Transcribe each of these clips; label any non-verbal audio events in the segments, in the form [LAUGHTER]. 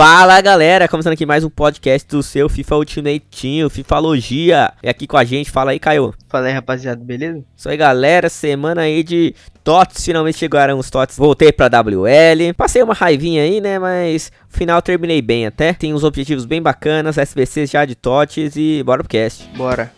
Fala galera, começando aqui mais um podcast do seu FIFA Ultimate Team, Fifalogia. E aqui com a gente, fala aí, Caio. Fala aí, rapaziada, beleza? Isso aí, galera, semana aí de TOTS, finalmente chegaram os TOTS. Voltei pra WL, passei uma raivinha aí, né, mas no final terminei bem até. Tem uns objetivos bem bacanas, SBCs já de TOTS e bora pro cast. Bora.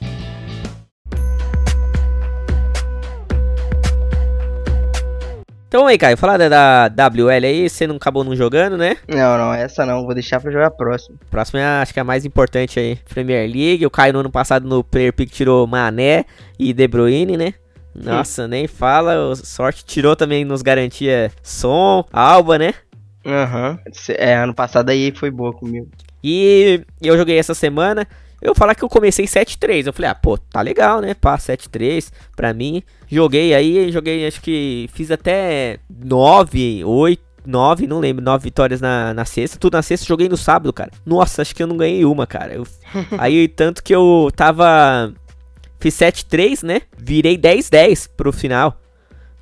Então aí, Caio, falar da, da WL aí, você não acabou não jogando, né? Não, não, essa não, vou deixar pra jogar a próxima. Próxima é, acho que é a mais importante aí, Premier League. O Caio no ano passado no Player Pick tirou Mané e De Bruyne, né? Nossa, nem fala, o sorte tirou também nos garantia Som, Alba, né? Aham. É, ano passado aí foi boa comigo. E eu joguei essa semana. Eu falar que eu comecei 7-3. Eu falei, ah, pô, tá legal, né? Pá, 7-3 pra mim. Joguei aí, joguei, acho que fiz até 9, 8, 9, não lembro, 9 vitórias na, na sexta. Tudo na sexta, joguei no sábado, cara. Nossa, acho que eu não ganhei uma, cara. Eu, [LAUGHS] aí, tanto que eu tava. Fiz 7-3, né? Virei 10-10 pro final.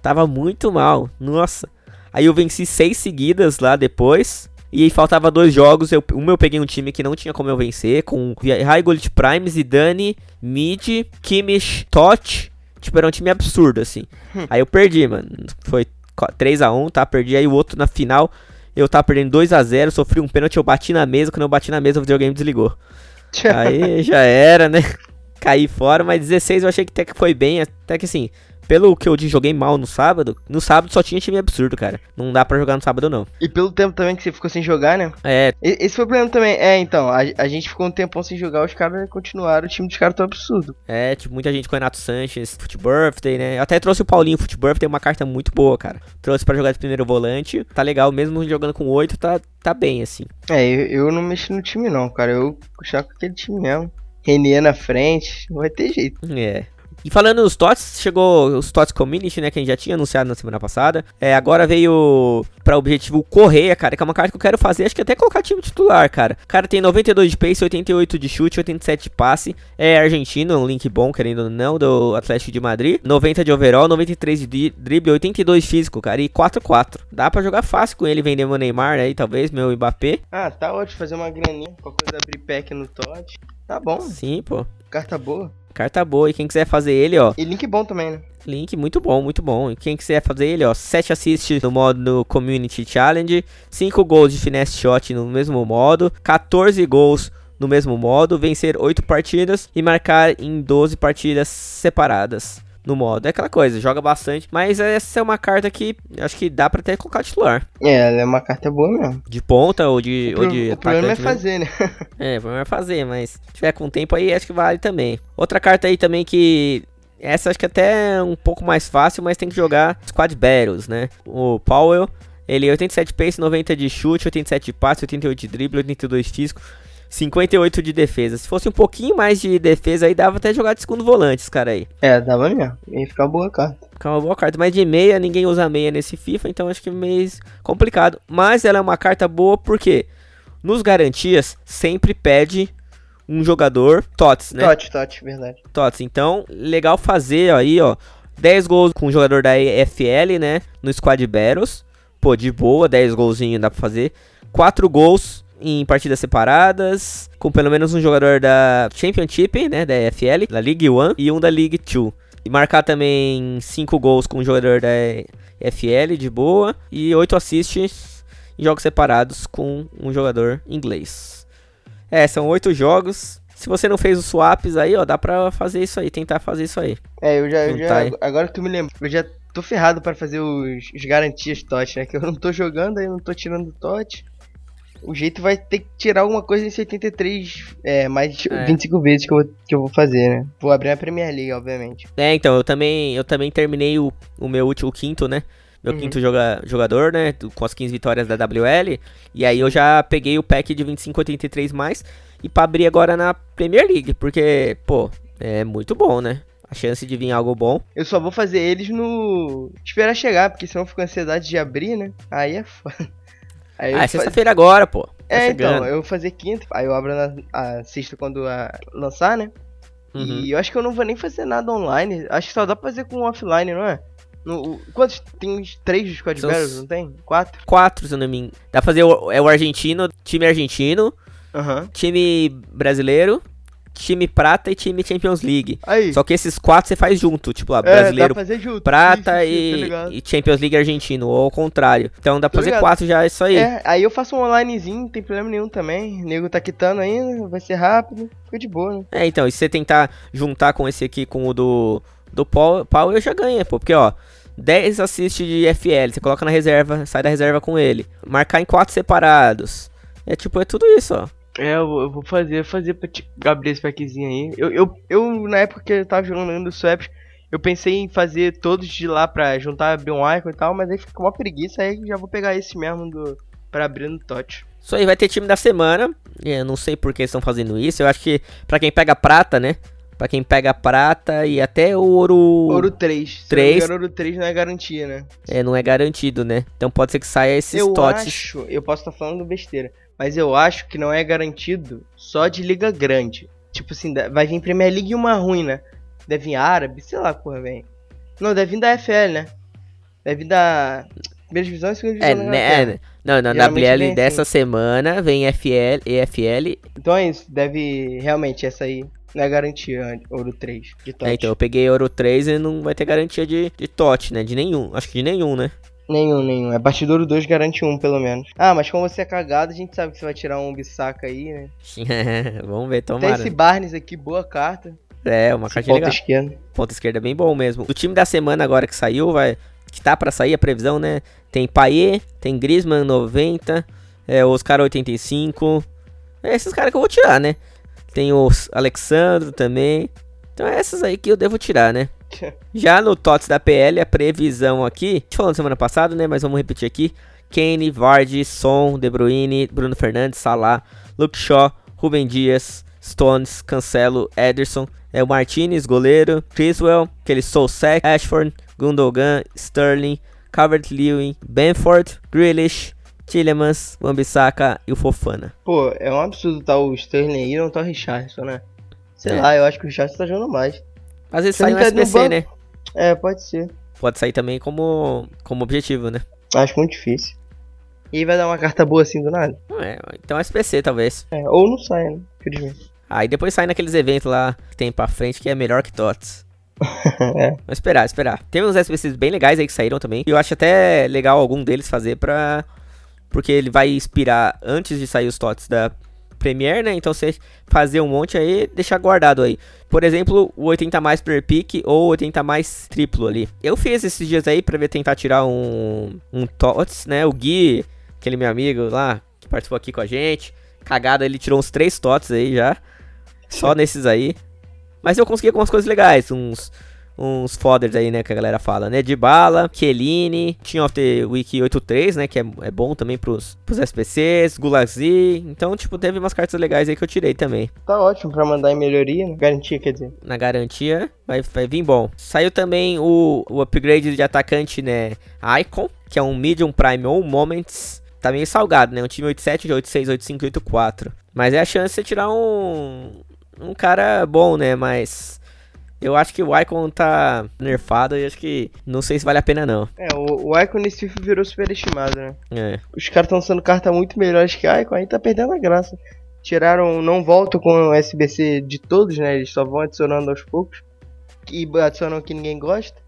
Tava muito mal, nossa. Aí eu venci 6 seguidas lá depois. E aí faltava dois jogos. Eu, uma eu peguei um time que não tinha como eu vencer. Com High Gold Prime, Zidane, Mid, Kimmich, Tot. Tipo, era um time absurdo, assim. Hum. Aí eu perdi, mano. Foi 3x1, tá? Perdi. Aí o outro na final. Eu tava perdendo 2x0. Sofri um pênalti. Eu bati na mesa. Quando eu bati na mesa, o videogame desligou. [LAUGHS] aí já era, né? Caí fora. Mas 16 eu achei que até que foi bem. Até que assim pelo que eu joguei mal no sábado, no sábado só tinha time absurdo, cara. Não dá pra jogar no sábado, não. E pelo tempo também que você ficou sem jogar, né? É. Esse foi o problema também. É, então, a, a gente ficou um tempão sem jogar, os caras continuaram, o time dos caras tão absurdo. É, tipo, muita gente com o Renato Sanches, Foot Birthday, né? Eu até trouxe o Paulinho Foot Birthday, uma carta muito boa, cara. Trouxe pra jogar de primeiro volante, tá legal, mesmo jogando com 8, tá, tá bem, assim. É, eu, eu não mexi no time não, cara. Eu puxava com aquele time mesmo. René na frente, não vai ter jeito. É. E falando nos TOTS, chegou os TOTS Community, né, que a gente já tinha anunciado na semana passada. É, agora veio para objetivo Correia, cara, que é uma carta que eu quero fazer, acho que até colocar time titular, cara. O cara tem 92 de pace, 88 de chute, 87 de passe. É argentino, um link bom, querendo ou não, do Atlético de Madrid. 90 de overall, 93 de drible, 82 físico, cara, e 4-4. Dá para jogar fácil com ele, vender meu Neymar aí, talvez, meu Mbappé. Ah, tá ótimo, fazer uma graninha, qualquer coisa abrir pack no TOT. Tá bom. Sim, pô. Carta boa. Carta boa. E quem quiser fazer ele, ó. E link bom também, né? Link muito bom, muito bom. E quem quiser fazer ele, ó, 7 assists no modo Community Challenge, 5 gols de finesse shot no mesmo modo, 14 gols no mesmo modo, vencer 8 partidas e marcar em 12 partidas separadas no modo. É aquela coisa, joga bastante. Mas essa é uma carta que acho que dá pra até colocar titular. É, ela é uma carta boa mesmo. De ponta ou de, o ou de O problema é fazer, né? [LAUGHS] é, o problema é fazer, mas se tiver com tempo aí, acho que vale também. Outra carta aí também que. Essa acho que até é um pouco mais fácil, mas tem que jogar Squad Battles, né? O Powell, ele é 87 pace, 90 de chute, 87 de passe, 88 de drible, 82 físico. 58 de defesa. Se fosse um pouquinho mais de defesa aí, dava até jogar de segundo volante, esse cara aí. É, dava mesmo. Ia ficar uma boa carta. Ficar uma boa carta. Mas de meia, ninguém usa meia nesse FIFA, então acho que é meio complicado. Mas ela é uma carta boa porque nos garantias sempre pede um jogador TOTS, né? TOTS, TOTS, verdade. TOTS. Então, legal fazer aí, ó. 10 gols com um jogador da EFL, né? No Squad Battles. Pô, de boa, 10 golzinhos dá pra fazer. 4 gols em partidas separadas, com pelo menos um jogador da Championship, né, da EFL, da League One e um da League Two. E marcar também 5 gols com um jogador da EFL de boa e 8 assists em jogos separados com um jogador inglês. É, são 8 jogos. Se você não fez os swaps aí, ó, dá pra fazer isso aí, tentar fazer isso aí. É, eu já, eu já agora que tu me lembra, eu já tô ferrado para fazer os, os garantias TOT, né? Que eu não tô jogando, aí eu não tô tirando TOT o jeito vai ter que tirar alguma coisa em 73, é, mais é. 25 vezes que eu, que eu vou fazer, né? Vou abrir a Premier League, obviamente. É, então, eu também, eu também terminei o, o meu último quinto, né? Meu uhum. quinto joga, jogador, né? Com as 15 vitórias da WL. E aí eu já peguei o pack de 25, 83 mais. E pra abrir agora na Premier League. Porque, pô, é muito bom, né? A chance de vir algo bom. Eu só vou fazer eles no. Esperar chegar, porque senão fica ansiedade de abrir, né? Aí é foda. Aí ah, é sexta-feira agora, pô. Tá é, chegando. então, eu vou fazer quinta, aí eu abro na a sexta quando a, lançar, né? Uhum. E eu acho que eu não vou nem fazer nada online. Acho que só dá pra fazer com offline, não é? No, o- quantos? Tem uns três dos Squad Battles, não tem? Quatro? Quatro, se eu não me engano. Dá pra fazer o, é o argentino, time argentino, Aham. time brasileiro, time prata e time Champions League. Aí. Só que esses quatro você faz junto, tipo lá, é, brasileiro, junto. prata Isso, isso, e, ligado. e Champions League argentino, ou ao contrário. Então dá pra Tô fazer ligado. quatro já, é isso aí. É, aí eu faço um onlinezinho, não tem problema nenhum também. O nego tá quitando ainda, vai ser rápido, fica de boa, né? É, então, e se você tentar juntar com esse aqui, com o do, do Paul, Paul eu já ganhei, pô. Porque, ó, 10 assists de FL, você coloca na reserva, sai da reserva com ele. Marcar em quatro separados. É tipo, é tudo isso, ó. É, eu, vou- eu vou fazer, fazer pra te abrir esse packzinho aí. Eu, eu, eu, na época que eu tava jogando Swaps, eu pensei em fazer todos de lá pra juntar, abrir um icon e tal, mas aí ficou uma preguiça, aí já vou pegar esse mesmo do, pra abrir no TOT. Isso aí vai ter time da semana. Eu não sei por que estão fazendo isso. Eu acho que pra quem pega prata, né? Pra quem pega prata e até ouro, Ouro 3. Se Três. não me engano, Ouro 3 não é garantia, né? É, não é garantido, né? Então pode ser que saia esses eu totes. acho, eu posso estar falando besteira, mas eu acho que não é garantido só de liga grande. Tipo assim, vai vir Premier League e uma ruim, né? Deve vir árabe, sei lá, porra, vem. Não, deve vir da FL, né? Deve vir da primeira divisão e segunda divisão. É, né? É, Não, na WL dessa assim. semana vem FL, EFL. Então é isso, deve realmente essa aí não é garantia, Ouro 3 de TOT. É, então eu peguei ouro 3 e não vai ter garantia de, de TOT, né? De nenhum. Acho que de nenhum, né? Nenhum, nenhum. É Ouro 2 garante um, pelo menos. Ah, mas como você é cagado, a gente sabe que você vai tirar um Bissaca aí, né? [LAUGHS] Vamos ver, Tem tomara. esse Barnes aqui, boa carta. É, uma Esse cartinha ponta legal. esquerda. Ponta esquerda é bem bom mesmo. Do time da semana agora que saiu, vai. Que tá pra sair a previsão, né? Tem Payet, tem Griezmann 90, é, Oscar 85. É esses caras que eu vou tirar, né? Tem o Alexandro também. Então é essas aí que eu devo tirar, né? Já no TOTS da PL, a previsão aqui, a gente falou na semana passada, né? Mas vamos repetir aqui. Kane, Vardy, Son, De Bruyne, Bruno Fernandes, Salah, Luke Shaw, Ruben Dias, Stones, Cancelo, Ederson, é o Martinez, goleiro, Criswell, aquele Solsek, Ashford, Gundogan, Sterling, Calvert-Lewin, Benford, Grealish, Tillemans, Wambisaka e o Fofana. Pô, é um absurdo tá o Sterling aí e não tá o Richardson, né? Sei É. lá, eu acho que o Richardson tá jogando mais. Às vezes Você sai um tá no SPC, né? É, pode ser. Pode sair também como, como objetivo, né? Acho muito difícil. E aí vai dar uma carta boa assim do nada? É, então SPC talvez. É, ou não sai, né? Aí depois sai naqueles eventos lá que tem pra frente que é melhor que TOTS. [LAUGHS] é. Vamos esperar, esperar. Tem uns SPCs bem legais aí que saíram também. E eu acho até legal algum deles fazer pra. Porque ele vai inspirar antes de sair os TOTS da Premiere, né? Então você fazer um monte aí, deixar guardado aí. Por exemplo, o 80 mais per pick ou 80 mais triplo ali. Eu fiz esses dias aí pra ver tentar tirar um, um TOTS, né? O Gui, aquele meu amigo lá, que participou aqui com a gente. Cagada, ele tirou uns 3 TOTS aí já. Só [LAUGHS] nesses aí. Mas eu consegui algumas coisas legais, uns uns fodders aí, né, que a galera fala, né? De bala, Chiellini, Team of the Week 83, né, que é, é bom também pros, pros SPCs, Gulazi. Então, tipo, teve umas cartas legais aí que eu tirei também. Tá ótimo pra mandar em melhoria, né? Garantia, quer dizer. Na garantia, vai, vai vir bom. Saiu também o, o upgrade de atacante, né, Icon, que é um Medium Prime ou Moments. Tá meio salgado, né? Um time 87, 86, 85, 84. Mas é a chance de você tirar um, um cara bom, né? Mas eu acho que o Icon tá nerfado e acho que não sei se vale a pena não. É, o, o Icon nesse FIFA virou superestimado, né? É. Os caras estão usando carta muito melhores que Icon, aí tá perdendo a graça. Tiraram, não voltam com o SBC de todos, né? Eles só vão adicionando aos poucos. E adicionam o que ninguém gosta.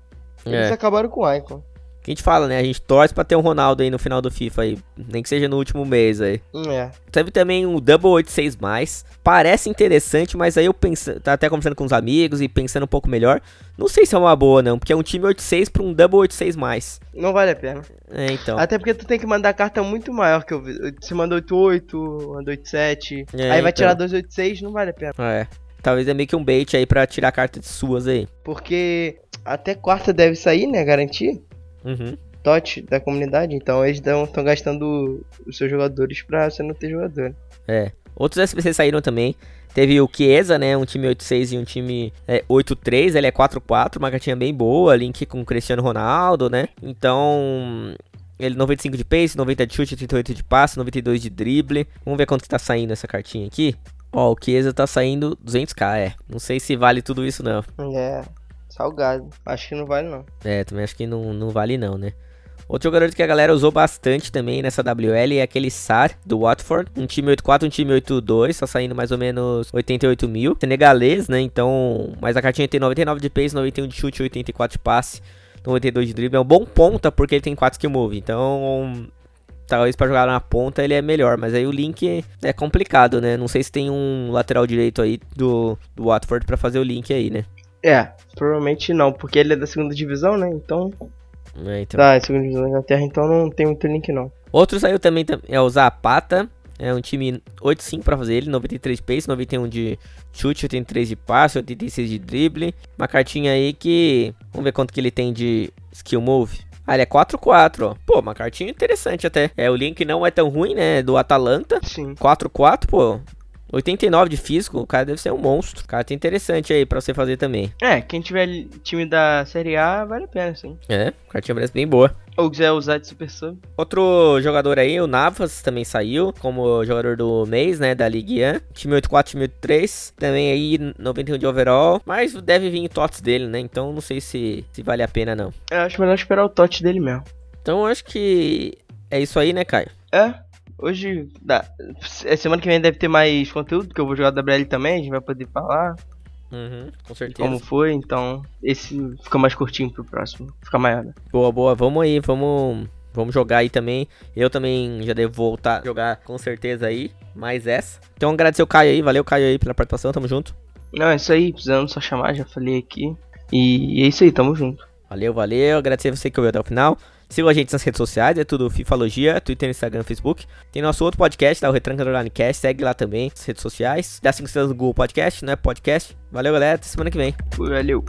Eles É. acabaram com o Icon. Que a gente fala, né? A gente torce pra ter um Ronaldo aí no final do FIFA aí. Nem que seja no último mês aí. É. Teve também o Double 86 mais. Parece interessante, mas aí eu penso, tá até conversando com os amigos e pensando um pouco melhor. Não sei se é uma boa não, porque é um time 86 pra um Double 86 mais. Não vale a pena. É, então. Até porque tu tem que mandar carta muito maior que eu vi. Você manda 88, manda 87. É, aí vai então. tirar 286, não vale a pena. É. Talvez é meio que um bait aí pra tirar cartas suas aí. Porque até quarta deve sair, né? Garantia. Uhum. TOT da comunidade. Então eles estão gastando os seus jogadores pra você não ter jogador. É. Outros SPC saíram também. Teve o Chiesa, né? Um time 8-6 e um time é, 8-3. Ele é 4-4, uma cartinha bem boa. Link com o Cristiano Ronaldo, né? Então. Ele 95 de pace, 90 de chute, 38 de passe, 92 de drible. Vamos ver quanto que tá saindo essa cartinha aqui. Ó, o Chiesa tá saindo 200k, é. Não sei se vale tudo isso não. É. Salgado. Acho que não vale não. É, também acho que não, não vale não, né? Outro jogador que a galera usou bastante também nessa WL é aquele Sar, do Watford. Um time 8-4, um time 8-2, só saindo mais ou menos 88 mil. Senegalês, né? Então, mas a cartinha tem 99 de pace, 91 de chute, 84 de passe, 92 de drible. É um bom ponta porque ele tem 4 skill move. Então, talvez para jogar na ponta ele é melhor, mas aí o link é complicado, né? Não sei se tem um lateral direito aí do, do Watford para fazer o link aí, né? É, provavelmente não, porque ele é da segunda divisão, né? Então é, então. Tá, é segunda divisão da Inglaterra, então não tem muito link não. Outro saiu também é o Zapata. É um time 8-5 pra fazer ele, 93 de pace, 91 de chute, 83 de passe, 86 de drible. Uma cartinha aí que. Vamos ver quanto que ele tem de skill move. Ah, ele é 4-4, ó. Pô, uma cartinha interessante até. É, o link não é tão ruim, né? Do Atalanta. Sim. 4-4, pô. 89 de físico, o cara deve ser um monstro. O cara tem interessante aí pra você fazer também. É, quem tiver time da Série A, vale a pena, sim. É, o cartinha parece bem boa. Ou quiser usar de Super Sub. Outro jogador aí, o Navas, também saiu como jogador do mês, né, da Ligue 1. Time 84, time 83. Também aí 91 de overall. Mas deve vir TOTS dele, né, então não sei se, se vale a pena não. Eu acho melhor esperar o TOTS dele mesmo. Então acho que é isso aí, né, Caio? É, Hoje, dá. É, semana que vem deve ter mais conteúdo, porque eu vou jogar WL também, a gente vai poder falar. Uhum, com certeza. Como foi, então esse fica mais curtinho pro próximo, fica maior. Né? Boa, boa, vamos aí, vamos, vamos jogar aí também. Eu também já devo voltar a jogar com certeza aí, mais essa. Então agradecer o Caio aí, valeu Caio aí pela participação, tamo junto. Não, é isso aí, precisando só chamar, já falei aqui. E é isso aí, tamo junto. Valeu, valeu, agradecer você que ouviu até o final. Siga a gente nas redes sociais, é tudo Fifalogia, Twitter, Instagram, Facebook. Tem nosso outro podcast, tá, o Retranca Underline Cast, segue lá também, nas redes sociais. Dá 5 estrelas no Google Podcast, não é podcast. Valeu, galera, até semana que vem. Valeu.